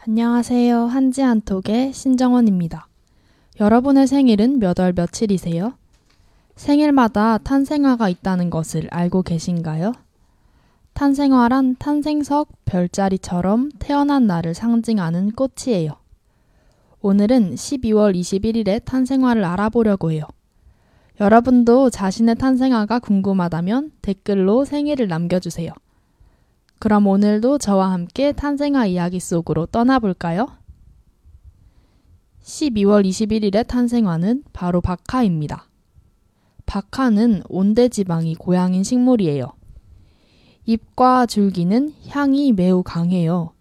안녕하세요. 한지 한톡의 신정원입니다. 여러분의 생일은 몇 월 며칠이세요? 생일마다 탄생화가 있다는 것을 알고 계신가요? 탄생화란 탄생석 별자리처럼 태어난 날을 상징하는 꽃이에요. 오늘은 12월 21일의 탄생화를 알아보려고 해요. 여러분도 자신의 탄생화가 궁금하다면 댓글로 생일을 남겨주세요. 그럼 오늘도 저와 함께 탄생화 이야기 속으로 떠나볼까요? 12월 21일의 탄생화는 바로 박하입니다. 박하는 온대지방이 고향인 식물이에요. 잎과 줄기는 향이 매우 강해요.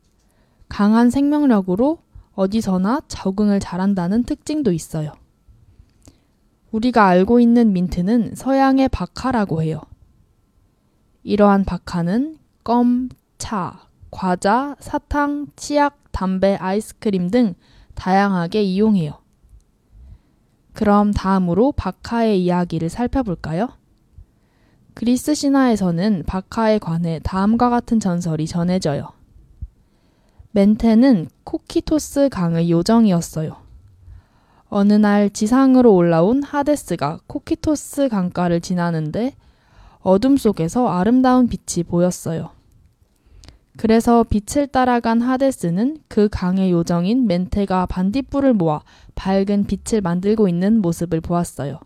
강한 생명력으로 어디서나 적응을 잘한다는 특징도 있어요. 우리가 알고 있는 민트는 서양의 박하라고 해요. 이러한 박하는 껌, 차, 과자, 사탕, 치약, 담배, 아이스크림 등 다양하게 이용해요. 그럼 다음으로 박하의 이야기를 살펴볼까요? 그리스 신화에서는 박하에 관해 다음과 같은 전설이 전해져요. 멘테는 코키토스 강의 요정이었어요. 어느 날 지상으로 올라온 하데스가 코키토스 강가를 지나는데 어둠 속에서 아름다운 빛이 보였어요. 그래서 빛을 따라간 하데스는 그 강의 요정인 멘테가 반딧불을 모아 밝은 빛을 만들고 있는 모습을 보았어요.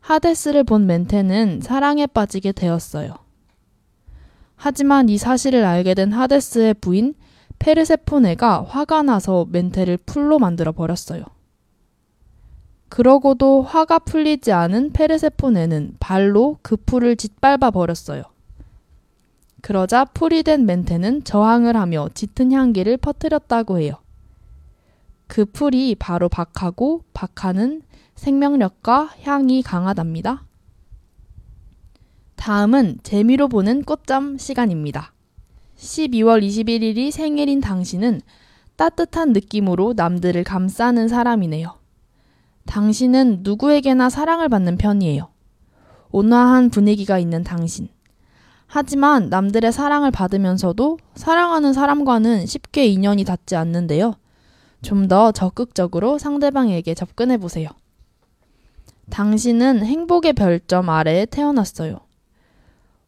하데스를 본 멘테는 사랑에 빠지게 되었어요. 하지만 이 사실을 알게 된 하데스의 부인 페르세포네가 화가 나서 멘테를 풀로 만들어 버렸어요. 그러고도 화가 풀리지 않은 페르세포네는 발로 그 풀을 짓밟아 버렸어요. 그러자 풀이 된 멘테는 저항을 하며 짙은 향기를 퍼뜨렸다고 해요. 그 풀이 바로 박하고 박하는 생명력과 향이 강하답니다. 다음은 재미로 보는 꽃잠 시간입니다. 12월 21일이 생일인 당신은 따뜻한 느낌으로 남들을 감싸는 사람이네요. 당신은 누구에게나 사랑을 받는 편이에요. 온화한 분위기가 있는 당신. 하지만 남들의 사랑을 받으면서도 사랑하는 사람과는 쉽게 인연이 닿지 않는데요. 좀 더 적극적으로 상대방에게 접근해 보세요. 당신은 행복의 별점 아래에 태어났어요.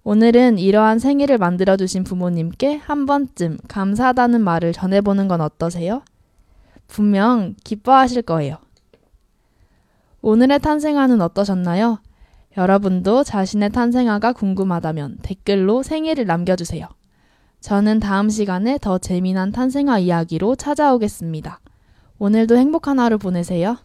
오늘은 이러한 생일을 만들어주신 부모님께 한 번쯤 감사하다는 말을 전해보는 건 어떠세요? 분명 기뻐하실 거예요. 오늘의 탄생화는 어떠셨나요? 여러분도 자신의 탄생화가 궁금하다면 댓글로 생일을 남겨주세요. 저는 다음 시간에 더 재미난 탄생화 이야기로 찾아오겠습니다. 오늘도 행복한 하루 보내세요.